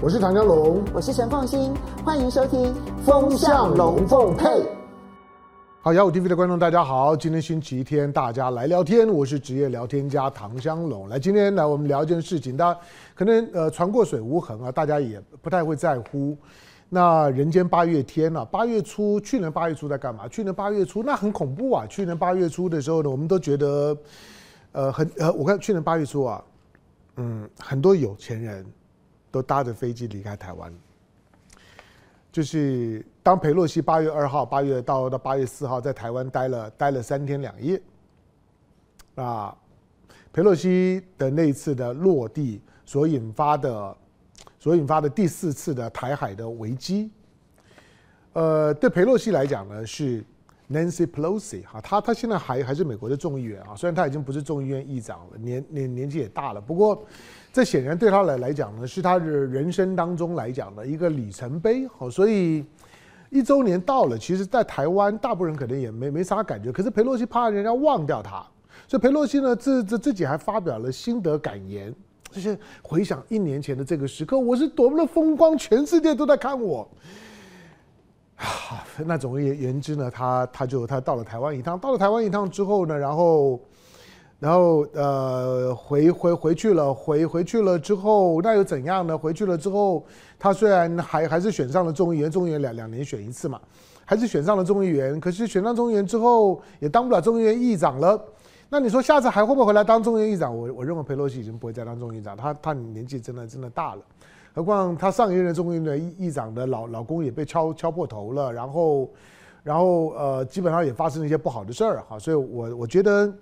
我是唐江龙，我是陈凤欣，欢迎收听《风向龙凤配》。好，雅虎 TV 的观众大家好，今天星期天，大家来聊天，我是职业聊天家唐香龙。来，今天来我们聊一件事情，大家可能呃船过水无痕啊，大家也不太会在乎。那人间八月天啊，八月初，去年八月初在干嘛？去年八月初那很恐怖啊！去年八月初的时候呢，我们都觉得，呃，很呃，我看去年八月初啊，嗯，很多有钱人都搭着飞机离开台湾。就是当裴洛西八月二号、八月到到八月四号在台湾待了待了三天两夜，啊，裴洛西的那一次的落地所引发的。所引发的第四次的台海的危机，呃，对裴洛西来讲呢，是 Nancy Pelosi 哈，他他现在还还是美国的众议员啊，虽然他已经不是众议院议长了，年年年纪也大了，不过这显然对他来来讲呢，是他的人生当中来讲的一个里程碑。好，所以一周年到了，其实，在台湾大部分人可能也没没啥感觉，可是裴洛西怕人家忘掉他，所以裴洛西呢，自自自己还发表了心得感言。这些回想一年前的这个时刻，我是多么的风光，全世界都在看我。啊，那总而言之呢，他他就他到了台湾一趟，到了台湾一趟之后呢，然后，然后呃回回回去了，回回去了之后，那又怎样呢？回去了之后，他虽然还还是选上了众议员，众议员两两年选一次嘛，还是选上了众议员，可是选上众议员之后，也当不了众议院议长了。那你说下次还会不会回来当众议院议长？我我认为佩洛西已经不会再当众议长，他他年纪真的真的大了，何况他上一任的众议院议议长的老老公也被敲敲破头了，然后，然后呃基本上也发生了一些不好的事儿哈，所以我我觉得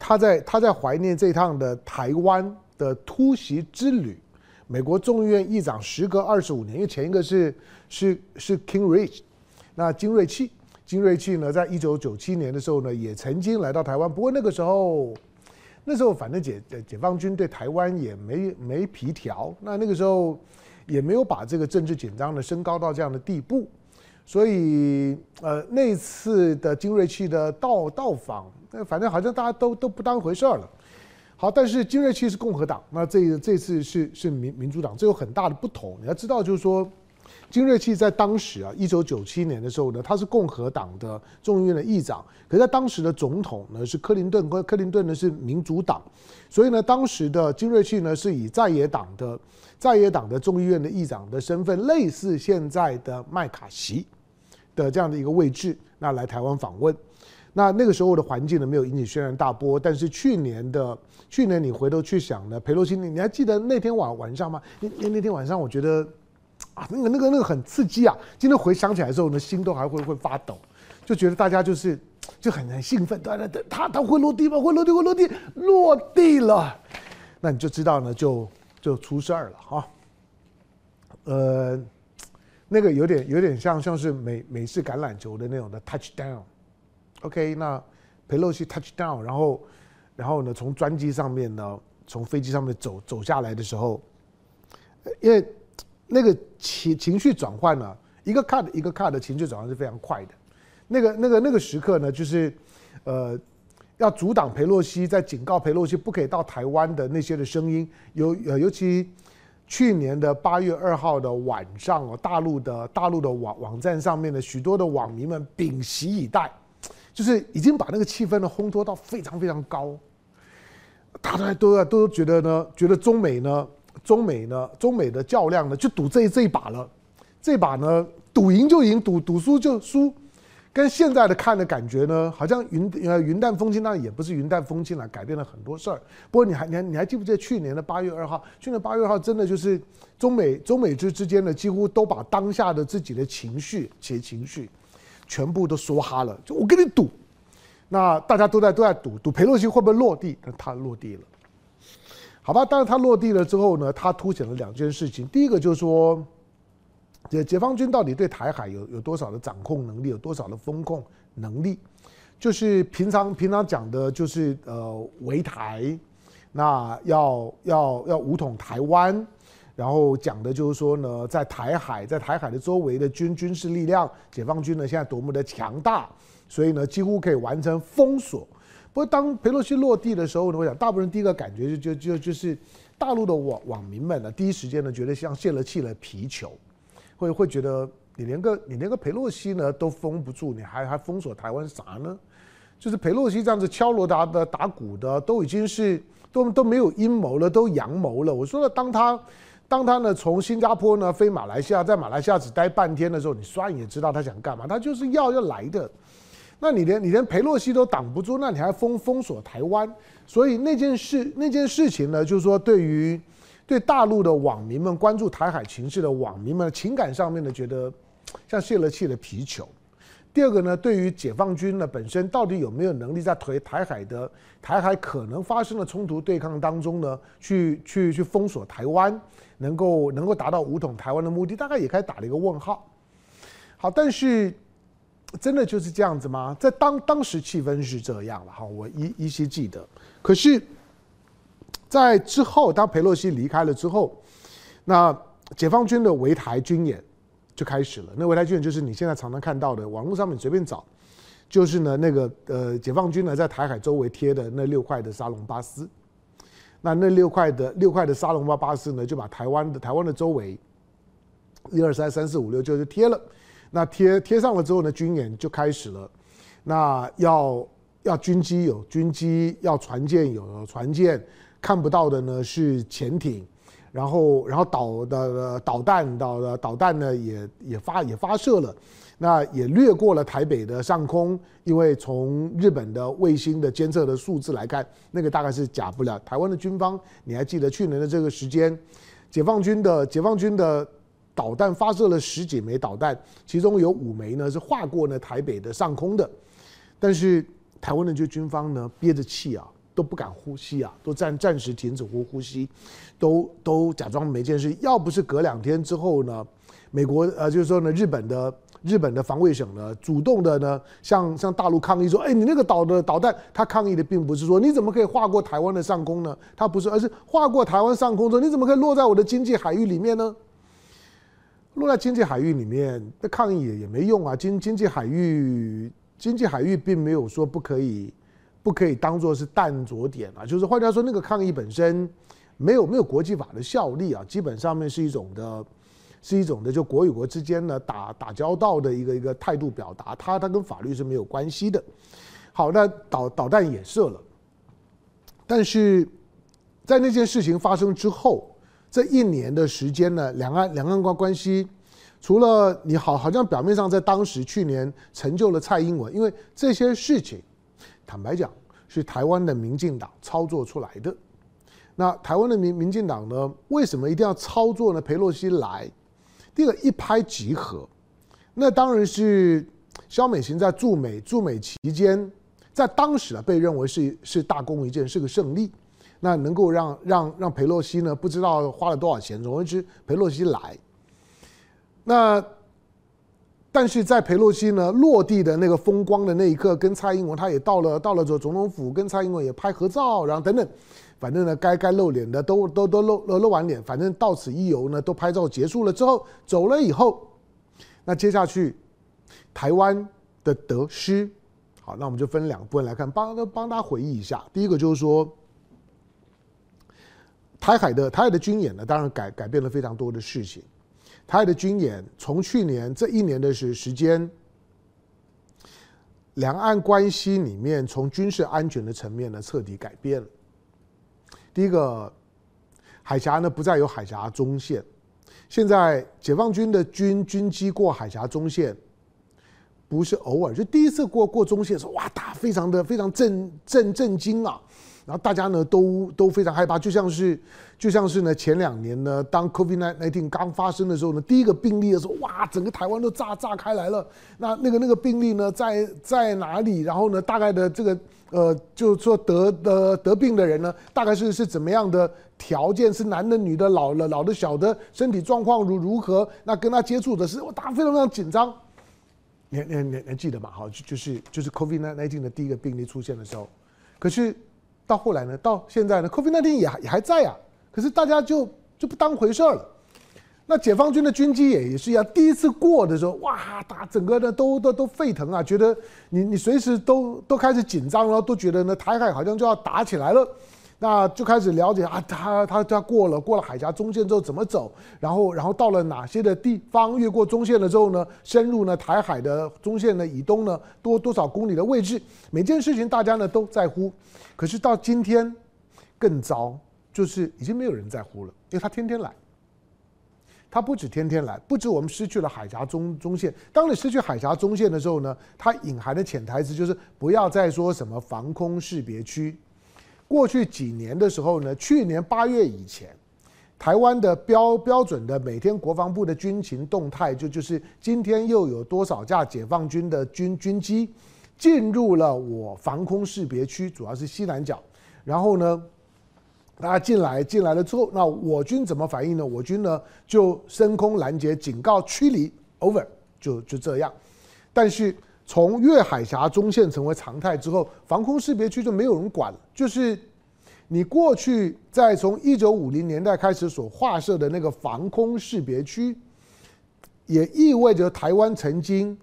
他在他在怀念这趟的台湾的突袭之旅，美国众议院议长时隔二十五年，因为前一个是是是 King Rich，那金瑞气。金瑞气呢，在一九九七年的时候呢，也曾经来到台湾。不过那个时候，那时候反正解解放军对台湾也没没皮条，那那个时候也没有把这个政治紧张的升高到这样的地步。所以，呃，那次的金瑞气的到到访，那反正好像大家都都不当回事儿了。好，但是金瑞气是共和党，那这这次是是民民主党，这有很大的不同。你要知道，就是说。金瑞气在当时啊，一九九七年的时候呢，他是共和党的众议院的议长，可在当时的总统呢是克林顿，克林顿呢是民主党，所以呢，当时的金瑞气呢是以在野党的在野党的众议院的议长的身份，类似现在的麦卡锡的这样的一个位置，那来台湾访问。那那个时候的环境呢，没有引起轩然大波，但是去年的去年你回头去想呢，裴洛西，你你还记得那天晚晚上吗？那那天晚上，我觉得。啊，那个、那个、那个很刺激啊！今天回想起来的时候呢，心都还会会发抖，就觉得大家就是就很很兴奋，对对对，他他会落地吗？会落地，会落地，落地了，那你就知道呢，就就出事儿了哈。呃，那个有点有点像像是美美式橄榄球的那种的 touchdown，OK，那裴洛西 touchdown，然后然后呢，从专机上面呢，从飞机上面走走下来的时候，因为。那个情情绪转换呢，一个 cut 一个 cut 的情绪转换是非常快的。那个那个那个时刻呢，就是，呃，要阻挡裴洛西，在警告裴洛西不可以到台湾的那些的声音，尤呃尤其去年的八月二号的晚上哦，大陆的大陆的网网站上面的许多的网民们屏息以待，就是已经把那个气氛呢烘托到非常非常高，大家都都觉得呢，觉得中美呢。中美呢，中美的较量呢，就赌这这一把了。这把呢，赌赢就赢，赌赌输就输。跟现在的看的感觉呢，好像云呃云淡风轻，当然也不是云淡风轻了，改变了很多事儿。不过你还你还你还记不记得去年的八月二号？去年八月二号真的就是中美中美之之间呢，几乎都把当下的自己的情绪且情绪全部都说哈了。就我跟你赌，那大家都在都在赌赌裴洛西会不会落地？但他落地了。好吧，当然他落地了之后呢，他凸显了两件事情。第一个就是说，解解放军到底对台海有有多少的掌控能力，有多少的封控能力？就是平常平常讲的，就是呃围台，那要要要武统台湾，然后讲的就是说呢，在台海在台海的周围的军军事力量，解放军呢现在多么的强大，所以呢几乎可以完成封锁。不过，当佩洛西落地的时候呢，我想大部分人第一个感觉就就就就是大陆的网网民们呢，第一时间呢觉得像泄了气的皮球，会会觉得你连个你连个裴洛西呢都封不住，你还还封锁台湾啥呢？就是裴洛西这样子敲锣打的打鼓的，都已经是都都没有阴谋了，都阳谋了。我说了，当他当他呢从新加坡呢飞马来西亚，在马来西亚只待半天的时候，你算也知道他想干嘛，他就是要要来的。那你连你连裴洛西都挡不住，那你还封封锁台湾？所以那件事那件事情呢，就是说对于对大陆的网民们关注台海情势的网民们情感上面呢，觉得像泄了气的皮球。第二个呢，对于解放军呢本身到底有没有能力在台台海的台海可能发生的冲突对抗当中呢，去去去封锁台湾，能够能够达到武统台湾的目的，大概也开始打了一个问号。好，但是真的就是这样子吗？在当当时气氛是这样了哈，我依依稀记得。可是，在之后，当裴洛西离开了之后，那解放军的围台军演。就开始了。那围台军演就是你现在常常看到的，网络上面随便找，就是呢那个呃解放军呢在台海周围贴的那六块的沙龙巴斯。那那六块的六块的沙龙巴巴斯呢，就把台湾的台湾的周围一二三三四五六就就贴了。那贴贴上了之后呢，军演就开始了。那要要军机有军机，要船舰有船舰，看不到的呢是潜艇。然后，然后导的导弹导的导弹呢，也也发也发射了，那也掠过了台北的上空，因为从日本的卫星的监测的数字来看，那个大概是假不了。台湾的军方，你还记得去年的这个时间，解放军的解放军的导弹发射了十几枚导弹，其中有五枚呢是划过了台北的上空的，但是台湾的这军方呢憋着气啊。都不敢呼吸啊，都暂暂时停止呼呼吸，都都假装没件事。要不是隔两天之后呢，美国呃就是说呢，日本的日本的防卫省呢，主动的呢向向大陆抗议说，哎，你那个导的导弹，他抗议的并不是说你怎么可以划过台湾的上空呢？他不是，而是划过台湾上空之后，你怎么可以落在我的经济海域里面呢？落在经济海域里面，那抗议也也没用啊。经经济海域经济海域并没有说不可以。不可以当做是弹着点啊，就是换句话说，那个抗议本身没有没有国际法的效力啊，基本上面是一种的，是一种的，就国与国之间呢打打交道的一个一个态度表达，它它跟法律是没有关系的。好，那导导弹也射了，但是在那件事情发生之后，这一年的时间呢，两岸两岸关关系，除了你好好像表面上在当时去年成就了蔡英文，因为这些事情。坦白讲，是台湾的民进党操作出来的。那台湾的民民进党呢？为什么一定要操作呢？裴洛西来，第一个一拍即合，那当然是萧美琴在驻美驻美期间，在当时啊被认为是是大功一件，是个胜利。那能够让让让裴洛西呢，不知道花了多少钱，总而言之，裴洛西来，那。但是在裴洛西呢落地的那个风光的那一刻，跟蔡英文他也到了到了这总统府，跟蔡英文也拍合照，然后等等，反正呢该该露脸的都都都露露露完脸，反正到此一游呢都拍照结束了之后走了以后，那接下去台湾的得失，好，那我们就分两部分来看，帮帮大家回忆一下。第一个就是说，台海的台海的军演呢，当然改改变了非常多的事情。台海的军演从去年这一年的时时间，两岸关系里面从军事安全的层面呢彻底改变了。第一个，海峡呢不再有海峡中线，现在解放军的军军机过海峡中线，不是偶尔，就第一次过过中线的时候，哇，打非常的非常震震震惊啊！然后大家呢都都非常害怕，就像是就像是呢前两年呢，当 COVID-19 刚发生的时候呢，第一个病例的时候，哇，整个台湾都炸炸开来了。那那个那个病例呢在在哪里？然后呢，大概的这个呃，就是说得得得病的人呢，大概是是怎么样的条件？是男的、女的、老了、老的、小的，身体状况如如何？那跟他接触的是，我，大家非常非常紧张。你你你你记得吗？好，就就是就是 COVID-19 的第一个病例出现的时候，可是。到后来呢？到现在呢？COVID-19 也也还在啊，可是大家就就不当回事儿了。那解放军的军机也也是一样，第一次过的时候，哇，打整个的都都都沸腾啊，觉得你你随时都都开始紧张了，都觉得呢台海好像就要打起来了。那就开始了解啊，他他他过了过了海峡中线之后怎么走，然后然后到了哪些的地方，越过中线了之后呢，深入呢台海的中线的以东呢多多少公里的位置，每件事情大家呢都在乎，可是到今天更糟，就是已经没有人在乎了，因为他天天来。他不止天天来，不止我们失去了海峡中中线。当你失去海峡中线的时候呢，它隐含的潜台词就是不要再说什么防空识别区。过去几年的时候呢，去年八月以前，台湾的标标准的每天国防部的军情动态就就是今天又有多少架解放军的军军机进入了我防空识别区，主要是西南角，然后呢。大家进来进来了之后，那我军怎么反应呢？我军呢就升空拦截、警告、驱离，over，就就这样。但是从越海峡中线成为常态之后，防空识别区就没有人管了。就是你过去在从一九五零年代开始所划设的那个防空识别区，也意味着台湾曾经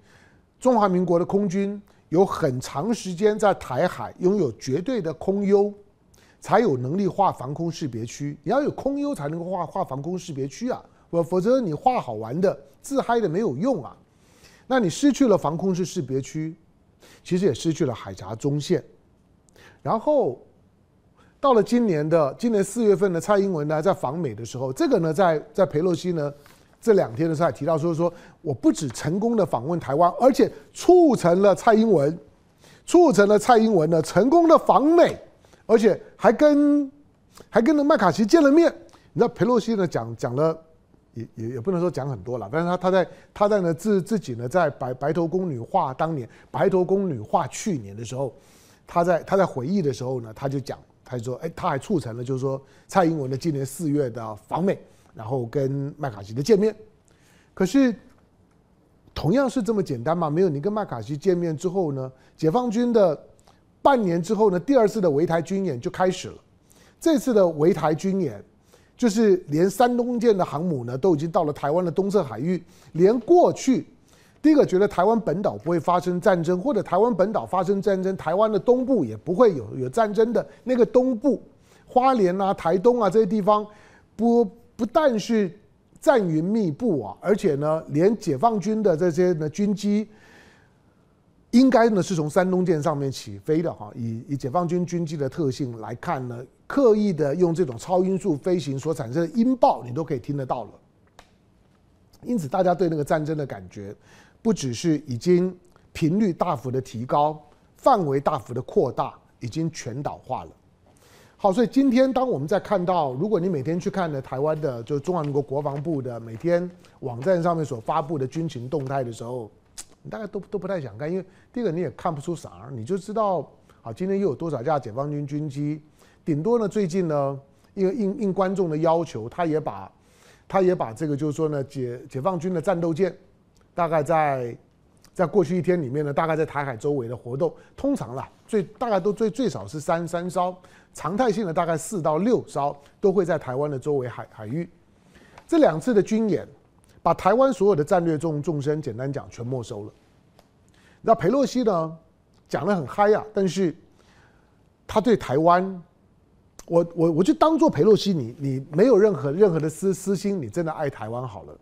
中华民国的空军有很长时间在台海拥有绝对的空优。才有能力画防空识别区，你要有空优才能够画画防空识别区啊，否否则你画好玩的自嗨的没有用啊。那你失去了防空识识别区，其实也失去了海峡中线。然后到了今年的今年四月份的蔡英文呢，在访美的时候，这个呢，在在佩洛西呢这两天的时候还提到说说，我不止成功的访问台湾，而且促成了蔡英文，促成了蔡英文呢成功的访美。而且还跟还跟那麦卡锡见了面，你知道佩洛西呢讲讲了，也也也不能说讲很多了，但是他他在他在呢自自己呢在白白头宫女画当年白头宫女画去年的时候，他在他在回忆的时候呢，他就讲，他就说，哎，他还促成了就是说蔡英文的今年四月的访美，然后跟麦卡锡的见面，可是同样是这么简单吗？没有，你跟麦卡锡见面之后呢，解放军的。半年之后呢，第二次的围台军演就开始了。这次的围台军演，就是连山东舰的航母呢都已经到了台湾的东侧海域。连过去第一个觉得台湾本岛不会发生战争，或者台湾本岛发生战争，台湾的东部也不会有有战争的那个东部，花莲啊、台东啊这些地方，不不但是战云密布啊，而且呢，连解放军的这些呢军机。应该呢是从山东舰上面起飞的哈，以以解放军军机的特性来看呢，刻意的用这种超音速飞行所产生的音爆，你都可以听得到了。因此，大家对那个战争的感觉，不只是已经频率大幅的提高，范围大幅的扩大，已经全岛化了。好，所以今天当我们在看到，如果你每天去看的台湾的，就中华民国国防部的每天网站上面所发布的军情动态的时候。大概都都不太想看，因为第一个你也看不出啥，你就知道，好，今天又有多少架解放军军机，顶多呢最近呢，因为应应观众的要求，他也把，他也把这个就是说呢解解放军的战斗舰，大概在在过去一天里面呢，大概在台海周围的活动，通常啦最大概都最最少是三三艘，常态性的大概四到六艘都会在台湾的周围海海域，这两次的军演。把台湾所有的战略重重心，简单讲，全没收了。那裴洛西呢，讲得很嗨啊，但是他对台湾，我我我就当做裴洛西你，你没有任何任何的私私心，你真的爱台湾好了。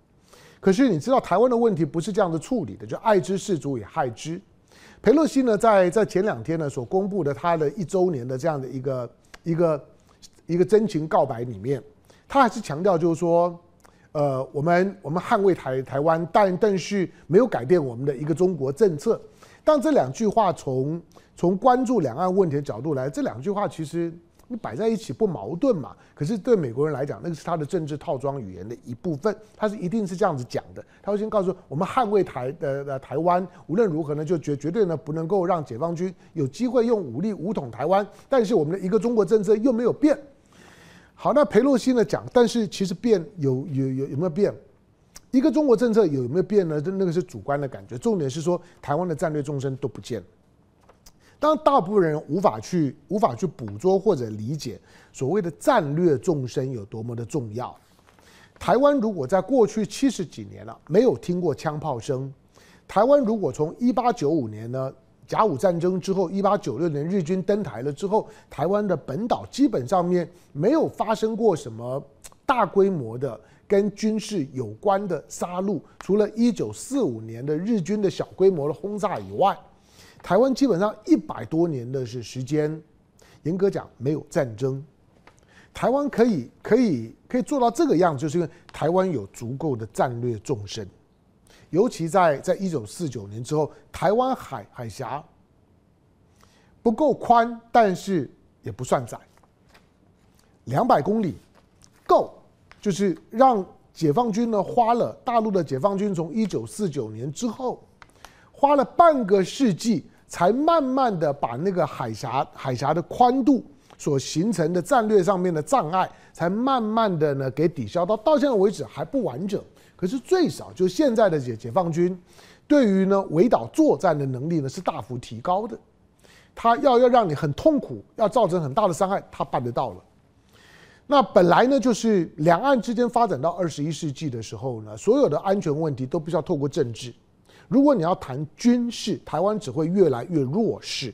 可是你知道台湾的问题不是这样子处理的，就爱之是足以害之。裴洛西呢，在在前两天呢所公布的他的一周年的这样的一个一个一个真情告白里面，他还是强调就是说。呃，我们我们捍卫台台湾，但但是没有改变我们的一个中国政策。但这两句话从从关注两岸问题的角度来，这两句话其实你摆在一起不矛盾嘛？可是对美国人来讲，那个是他的政治套装语言的一部分，他是一定是这样子讲的。他会先告诉我们捍卫台的的台湾，无论如何呢，就绝绝对呢不能够让解放军有机会用武力武统台湾。但是我们的一个中国政策又没有变。好，那裴洛西呢讲，但是其实变有有有有没有变？一个中国政策有没有变呢？那个是主观的感觉，重点是说台湾的战略纵深都不见了。当大部分人无法去无法去捕捉或者理解所谓的战略纵深有多么的重要。台湾如果在过去七十几年了没有听过枪炮声，台湾如果从一八九五年呢甲午战争之后，一八九六年日军登台了之后，台湾的本岛基本上面没有发生过什么 大规模的 跟军事有关的杀戮，除了一九四五年的日军的小规模的轰炸以外，台湾基本上一百多年的是时间，严格讲没有战争。台湾可以可以可以做到这个样子，就是因为台湾有足够的战略纵深。尤其在在一九四九年之后，台湾海海峡不够宽，但是也不算窄，两百公里够，就是让解放军呢花了大陆的解放军从一九四九年之后花了半个世纪，才慢慢的把那个海峡海峡的宽度所形成的战略上面的障碍，才慢慢的呢给抵消到到现在为止还不完整。可是最少，就现在的解解放军，对于呢围岛作战的能力呢是大幅提高的。他要要让你很痛苦，要造成很大的伤害，他办得到了。那本来呢就是两岸之间发展到二十一世纪的时候呢，所有的安全问题都必须要透过政治。如果你要谈军事，台湾只会越来越弱势。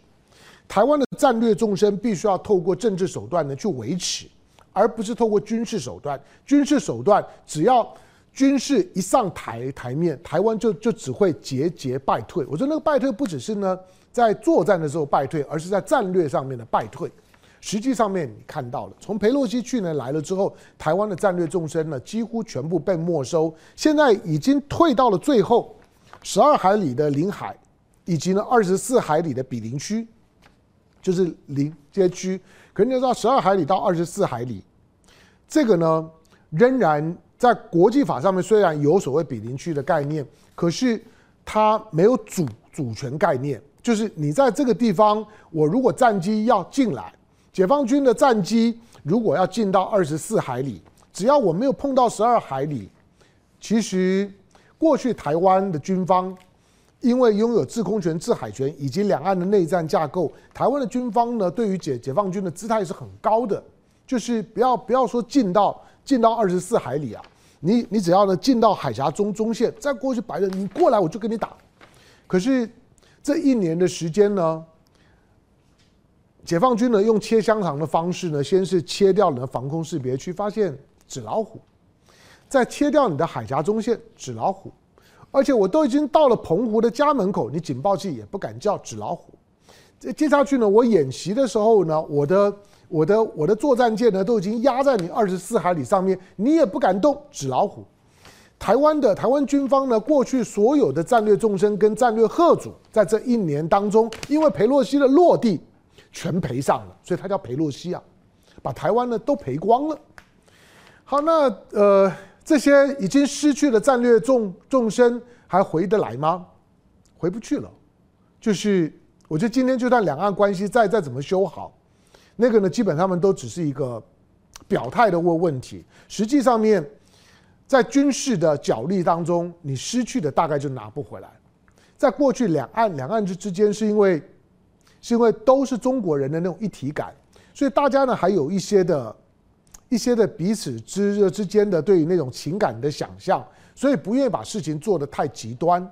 台湾的战略纵深必须要透过政治手段呢去维持，而不是透过军事手段。军事手段只要军事一上台台面，台湾就就只会节节败退。我说那个败退不只是呢在作战的时候败退，而是在战略上面的败退。实际上面你看到了，从裴洛西去年来了之后，台湾的战略纵深呢几乎全部被没收，现在已经退到了最后十二海里的领海，以及呢二十四海里的毗邻区，就是临街区。可是你知道十二海里到二十四海里，这个呢仍然。在国际法上面，虽然有所谓比邻区的概念，可是它没有主主权概念。就是你在这个地方，我如果战机要进来，解放军的战机如果要进到二十四海里，只要我没有碰到十二海里，其实过去台湾的军方因为拥有制空权、制海权以及两岸的内战架构，台湾的军方呢对于解解放军的姿态是很高的，就是不要不要说进到进到二十四海里啊。你你只要呢进到海峡中中线，再过去白人，你过来我就跟你打。可是这一年的时间呢，解放军呢用切香肠的方式呢，先是切掉了防空识别区，发现纸老虎，再切掉你的海峡中线纸老虎，而且我都已经到了澎湖的家门口，你警报器也不敢叫纸老虎。接下去呢，我演习的时候呢，我的。我的我的作战舰呢，都已经压在你二十四海里上面，你也不敢动纸老虎。台湾的台湾军方呢，过去所有的战略纵深跟战略贺主，在这一年当中，因为裴洛西的落地全赔上了，所以他叫裴洛西啊，把台湾呢都赔光了。好，那呃这些已经失去了战略纵纵深，还回得来吗？回不去了。就是我觉得今天就算两岸关系再再怎么修好。那个呢，基本上们都只是一个表态的问问题。实际上面，在军事的角力当中，你失去的大概就拿不回来。在过去两岸两岸之之间，是因为是因为都是中国人的那种一体感，所以大家呢还有一些的一些的彼此之之间的对于那种情感的想象，所以不愿意把事情做得太极端。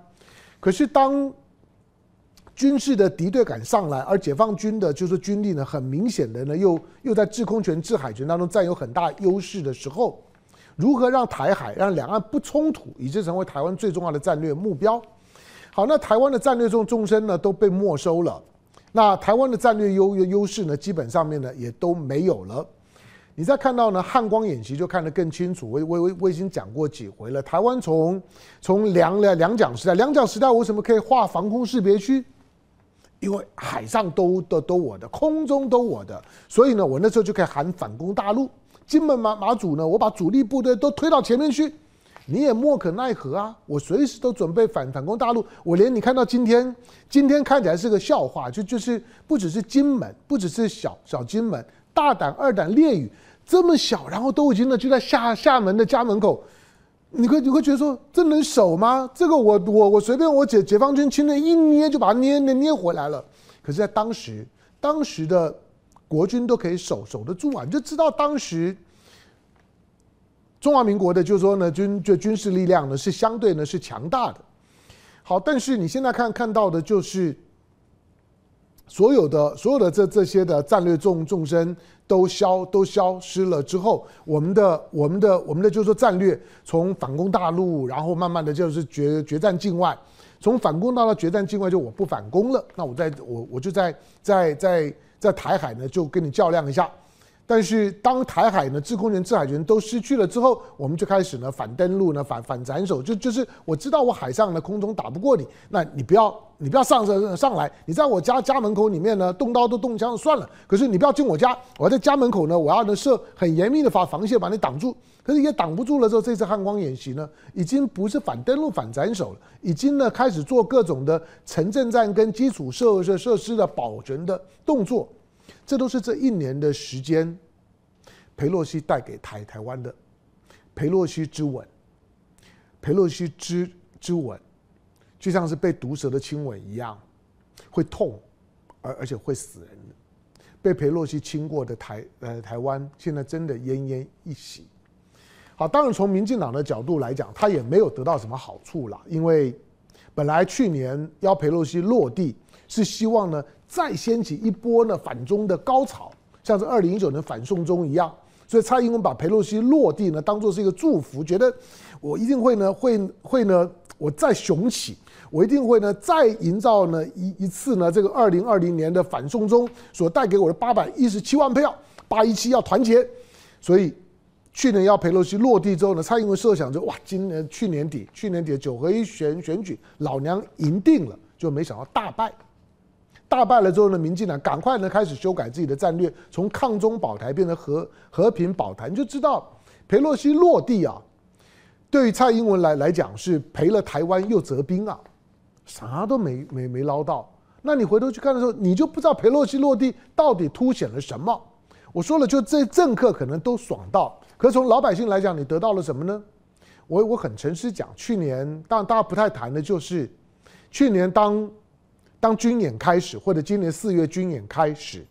可是当军事的敌对感上来，而解放军的就是军力呢，很明显的呢，又又在制空权、制海权当中占有很大优势的时候，如何让台海让两岸不冲突，以致成为台湾最重要的战略目标？好，那台湾的战略重纵深呢都被没收了，那台湾的战略优优势呢，基本上面呢也都没有了。你再看到呢汉光演习就看得更清楚，我我我我已经讲过几回了。台湾从从两两两蒋时代，两蒋时代为什么可以画防空识别区？因为海上都都都我的，空中都我的，所以呢，我那时候就可以喊反攻大陆。金门马马祖呢，我把主力部队都推到前面去，你也莫可奈何啊！我随时都准备反反攻大陆。我连你看到今天，今天看起来是个笑话，就就是不只是金门，不只是小小金门，大胆二胆烈屿这么小，然后都已经呢就在厦厦门的家门口。你会你会觉得说，这能守吗？这个我我我随便我解解放军轻的一捏就把它捏捏捏回来了。可是，在当时，当时的国军都可以守守得住啊，你就知道当时中华民国的，就是说呢，军就军事力量呢是相对呢是强大的。好，但是你现在看看到的就是所有的所有的这这些的战略纵纵深都消都消失了之后，我们的我们的我们的就是说战略从反攻大陆，然后慢慢的就是决决战境外，从反攻到了决战境外，就我不反攻了，那我在我我就在在在在台海呢就跟你较量一下。但是当台海呢制空权、制海权都失去了之后，我们就开始呢反登陆呢反反斩首，就就是我知道我海上呢空中打不过你，那你不要你不要上上上来，你在我家家门口里面呢动刀都动枪算了，可是你不要进我家，我在家门口呢我要呢设很严密的防防线把你挡住，可是也挡不住了之后，这次汉光演习呢已经不是反登陆反斩首了，已经呢开始做各种的城镇战跟基础设设设施的保全的动作。这都是这一年的时间，裴洛西带给台台湾的裴洛西之吻，裴洛西之之吻，就像是被毒蛇的亲吻一样，会痛，而而且会死人的。被裴洛西亲过的台呃台湾，现在真的奄奄一息。好，当然从民进党的角度来讲，他也没有得到什么好处了，因为本来去年邀裴洛西落地，是希望呢。再掀起一波呢反中的高潮，像是二零一九年反送中一样，所以蔡英文把裴洛西落地呢当做是一个祝福，觉得我一定会呢会会呢我再雄起，我一定会呢再营造呢一一次呢这个二零二零年的反送中所带给我的八百一十七万票，八一七要团结，所以去年要裴洛西落地之后呢，蔡英文设想就哇，今年去年底去年底的九合一选选举老娘赢定了，就没想到大败。大败了之后呢，民进党赶快呢开始修改自己的战略，从抗中保台变成和和平保台。你就知道裴洛西落地啊，对于蔡英文来来讲是赔了台湾又折兵啊，啥都没没没捞到。那你回头去看的时候，你就不知道裴洛西落地到底凸显了什么。我说了，就这政客可能都爽到，可是从老百姓来讲，你得到了什么呢？我我很诚实讲，去年当大家不太谈的就是去年当。当军演开始，或者今年四月军演开始，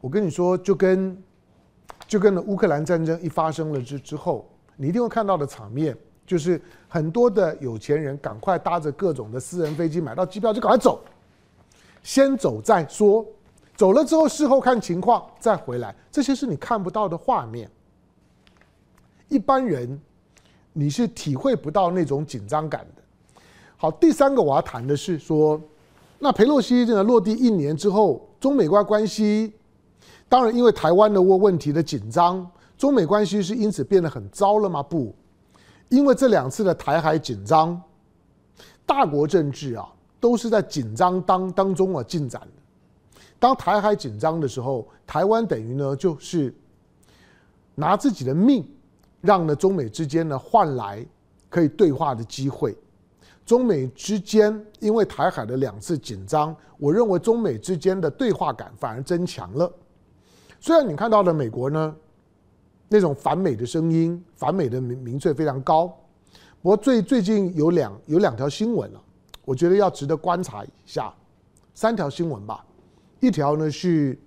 我跟你说，就跟就跟乌克兰战争一发生了之之后，你一定会看到的场面，就是很多的有钱人赶快搭着各种的私人飞机，买到机票就赶快走，先走再说，走了之后事后看情况再回来，这些是你看不到的画面。一般人你是体会不到那种紧张感的。好，第三个我要谈的是说。那佩洛西这个落地一年之后，中美关关系当然因为台湾的问问题的紧张，中美关系是因此变得很糟了吗？不，因为这两次的台海紧张，大国政治啊都是在紧张当当中啊进展的。当台海紧张的时候，台湾等于呢就是拿自己的命，让呢中美之间呢换来可以对话的机会。中美之间因为台海的两次紧张，我认为中美之间的对话感反而增强了。虽然你看到了美国呢，那种反美的声音、反美的民民粹非常高，不过最最近有两有两条新闻了，我觉得要值得观察一下。三条新闻吧，一条呢是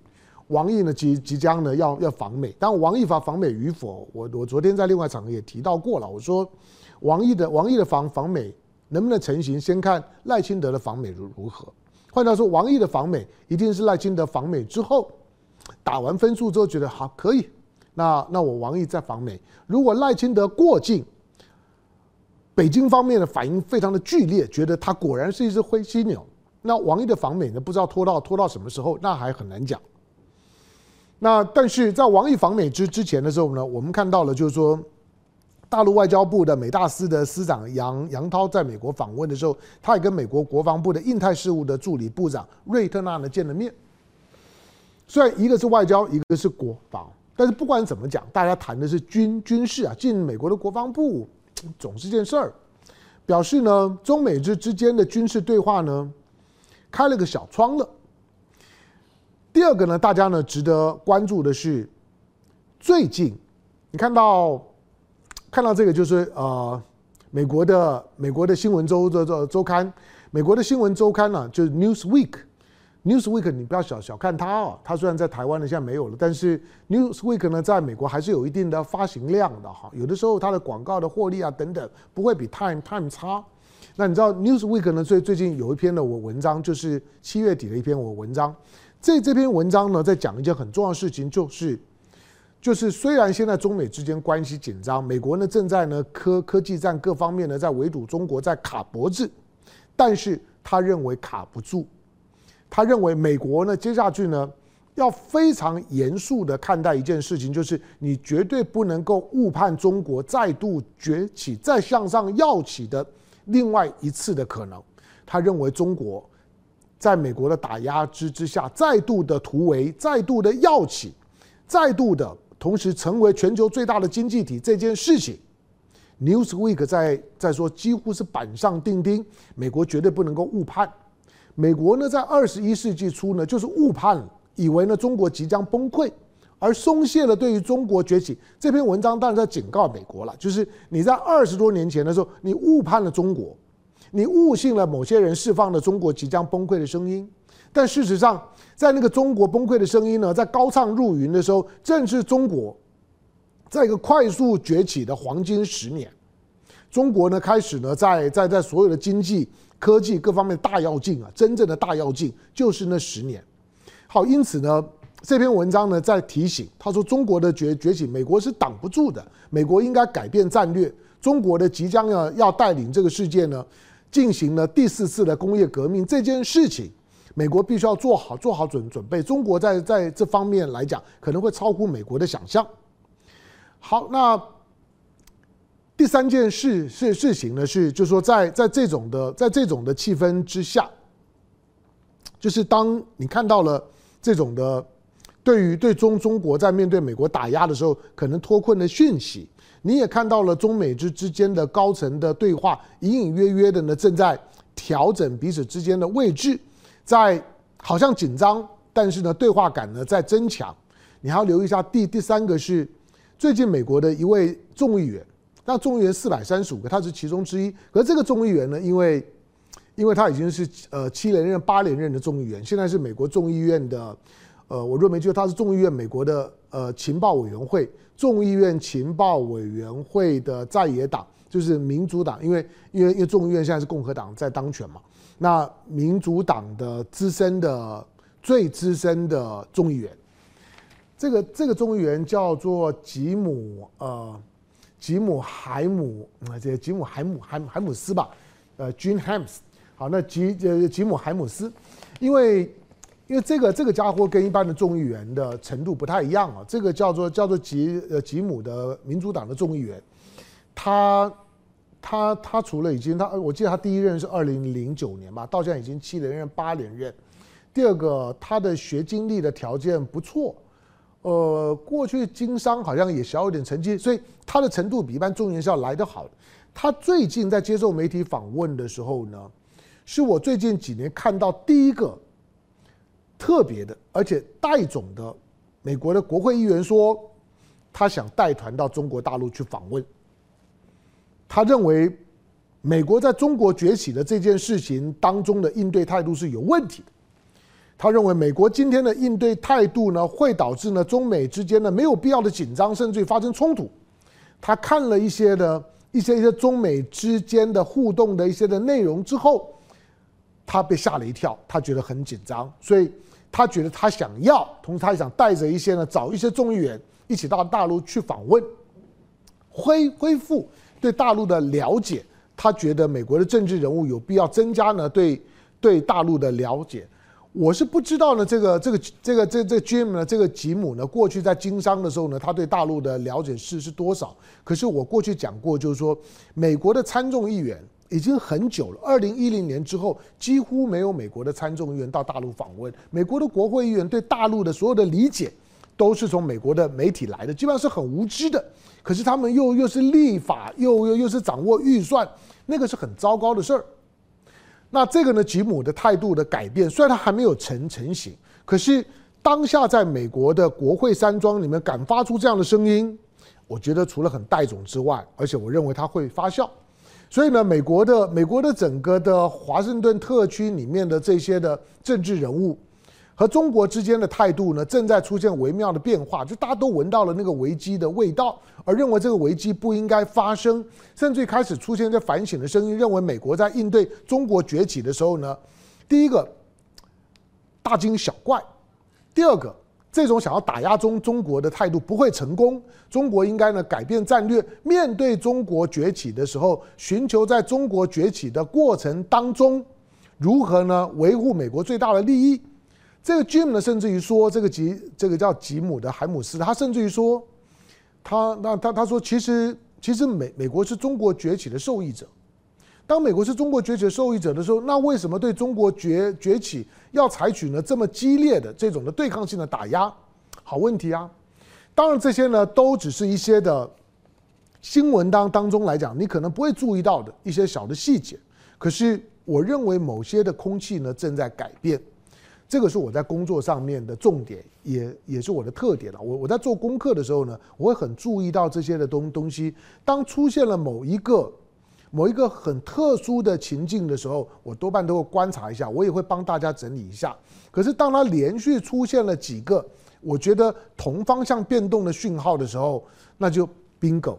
王毅呢即即将呢要要访美，但王毅访访美与否，我我昨天在另外场合也提到过了，我说王毅的王毅的访访美。能不能成型？先看赖清德的访美如如何。换句话说，王毅的访美一定是赖清德访美之后打完分数之后觉得好可以，那那我王毅再访美。如果赖清德过境，北京方面的反应非常的剧烈，觉得他果然是一只灰犀牛。那王毅的访美呢，不知道拖到拖到什么时候，那还很难讲。那但是在王毅访美之之前的时候呢，我们看到了就是说。大陆外交部的美大司的司长杨杨涛在美国访问的时候，他也跟美国国防部的印太事务的助理部长瑞特纳呢见了面。虽然一个是外交，一个是国防，但是不管怎么讲，大家谈的是军军事啊，进美国的国防部总是件事儿。表示呢，中美之之间的军事对话呢开了个小窗了。第二个呢，大家呢值得关注的是，最近你看到。看到这个就是呃，美国的美国的新闻周周周周刊，美国的新闻周刊呢，就是 Newsweek，Newsweek 你不要小小看它哦，它虽然在台湾呢现在没有了，但是 Newsweek 呢在美国还是有一定的发行量的哈，有的时候它的广告的获利啊等等不会比 Time Time 差。那你知道 Newsweek 呢？最最近有一篇的我文章，就是七月底的一篇我文章。这这篇文章呢，在讲一件很重要的事情，就是就是虽然现在中美之间关系紧张，美国呢正在呢科科技战各方面呢在围堵中国，在卡脖子，但是他认为卡不住。他认为美国呢接下去呢要非常严肃的看待一件事情，就是你绝对不能够误判中国再度崛起、再向上要起的。另外一次的可能，他认为中国在美国的打压之之下，再度的突围，再度的跃起，再度的同时成为全球最大的经济体这件事情，Newsweek 在在说几乎是板上钉钉，美国绝对不能够误判。美国呢，在二十一世纪初呢，就是误判了，以为呢中国即将崩溃。而松懈了对于中国崛起这篇文章，当然在警告美国了，就是你在二十多年前的时候，你误判了中国，你误信了某些人释放了中国即将崩溃的声音。但事实上，在那个中国崩溃的声音呢，在高唱入云的时候，正是中国在一个快速崛起的黄金十年。中国呢，开始呢，在在在所有的经济、科技各方面大跃进啊，真正的大跃进就是那十年。好，因此呢。这篇文章呢，在提醒他说，中国的崛崛起，美国是挡不住的。美国应该改变战略。中国的即将要要带领这个世界呢，进行了第四次的工业革命这件事情，美国必须要做好做好准准备。中国在在这方面来讲，可能会超乎美国的想象。好，那第三件事事事情呢，是就是说在在这种的在这种的气氛之下，就是当你看到了这种的。对于对中中国在面对美国打压的时候，可能脱困的讯息，你也看到了中美之之间的高层的对话，隐隐约约的呢正在调整彼此之间的位置，在好像紧张，但是呢对话感呢在增强。你还要留意一下第第三个是最近美国的一位众议员，那众议员四百三十五个，他是其中之一。可是这个众议员呢，因为因为他已经是呃七连任八连任的众议员，现在是美国众议院的。呃，我认为就他是众议院美国的呃情报委员会，众议院情报委员会的在野党就是民主党，因为因为因为众议院现在是共和党在当权嘛，那民主党的资深的最资深的众议员，这个这个众议员叫做吉姆呃吉姆海姆啊这吉姆海姆海姆海姆斯吧，呃 Gene Helms，好，那吉呃吉姆海姆斯，因为。因为这个这个家伙跟一般的众议员的程度不太一样啊，这个叫做叫做吉呃吉姆的民主党的众议员，他他他除了已经他我记得他第一任是二零零九年吧，到现在已经七连任八连任。第二个他的学经历的条件不错，呃，过去经商好像也小有点成绩，所以他的程度比一般众议员是要来得好。他最近在接受媒体访问的时候呢，是我最近几年看到第一个。特别的，而且带总的美国的国会议员说，他想带团到中国大陆去访问。他认为美国在中国崛起的这件事情当中的应对态度是有问题的。他认为美国今天的应对态度呢，会导致呢中美之间呢没有必要的紧张，甚至于发生冲突。他看了一些的一些一些中美之间的互动的一些的内容之后，他被吓了一跳，他觉得很紧张，所以。他觉得他想要，同时他也想带着一些呢，找一些众议员一起到大陆去访问，恢恢复对大陆的了解。他觉得美国的政治人物有必要增加呢对对大陆的了解。我是不知道呢，这个这个这个这这 Jim 呢，这个吉姆呢，过去在经商的时候呢，他对大陆的了解是是多少？可是我过去讲过，就是说美国的参众议员。已经很久了。二零一零年之后，几乎没有美国的参众议员到大陆访问。美国的国会议员对大陆的所有的理解，都是从美国的媒体来的，基本上是很无知的。可是他们又又是立法，又又又是掌握预算，那个是很糟糕的事儿。那这个呢，吉姆的态度的改变，虽然他还没有成成型，可是当下在美国的国会山庄里面敢发出这样的声音，我觉得除了很带种之外，而且我认为他会发酵。所以呢，美国的美国的整个的华盛顿特区里面的这些的政治人物，和中国之间的态度呢，正在出现微妙的变化，就大家都闻到了那个危机的味道，而认为这个危机不应该发生，甚至开始出现在反省的声音，认为美国在应对中国崛起的时候呢，第一个大惊小怪，第二个。这种想要打压中中国的态度不会成功，中国应该呢改变战略，面对中国崛起的时候，寻求在中国崛起的过程当中，如何呢维护美国最大的利益。这个 Jim 呢，甚至于说，这个吉这个叫吉姆的海姆斯，他甚至于说，他那他他说，其实其实美美国是中国崛起的受益者。当美国是中国崛起的受益者的时候，那为什么对中国崛崛起要采取呢这么激烈的这种的对抗性的打压？好问题啊！当然这些呢都只是一些的新闻当当中来讲，你可能不会注意到的一些小的细节。可是我认为某些的空气呢正在改变，这个是我在工作上面的重点，也也是我的特点了。我我在做功课的时候呢，我会很注意到这些的东东西。当出现了某一个。某一个很特殊的情境的时候，我多半都会观察一下，我也会帮大家整理一下。可是当它连续出现了几个我觉得同方向变动的讯号的时候，那就 bingo，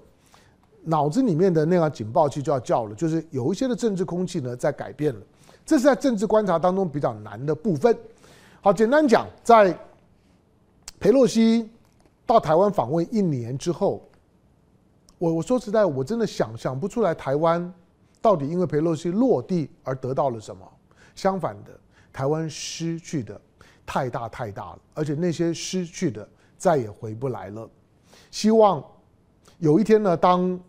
脑子里面的那个警报器就要叫了，就是有一些的政治空气呢在改变了。这是在政治观察当中比较难的部分。好，简单讲，在佩洛西到台湾访问一年之后。我我说实在，我真的想想不出来台湾到底因为裴洛西落地而得到了什么。相反的，台湾失去的太大太大了，而且那些失去的再也回不来了。希望有一天呢，当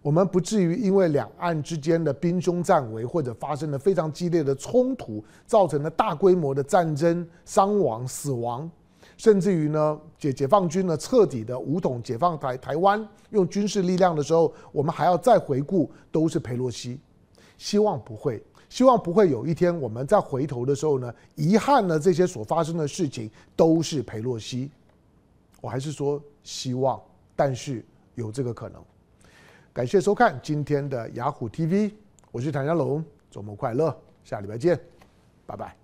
我们不至于因为两岸之间的兵凶战危，或者发生了非常激烈的冲突，造成了大规模的战争、伤亡、死亡。甚至于呢，解解放军呢彻底的武统解放台台湾，用军事力量的时候，我们还要再回顾，都是裴洛西。希望不会，希望不会有一天我们再回头的时候呢，遗憾呢这些所发生的事情都是裴洛西。我还是说希望，但是有这个可能。感谢收看今天的雅虎 TV，我是谭家龙，周末快乐，下礼拜见，拜拜。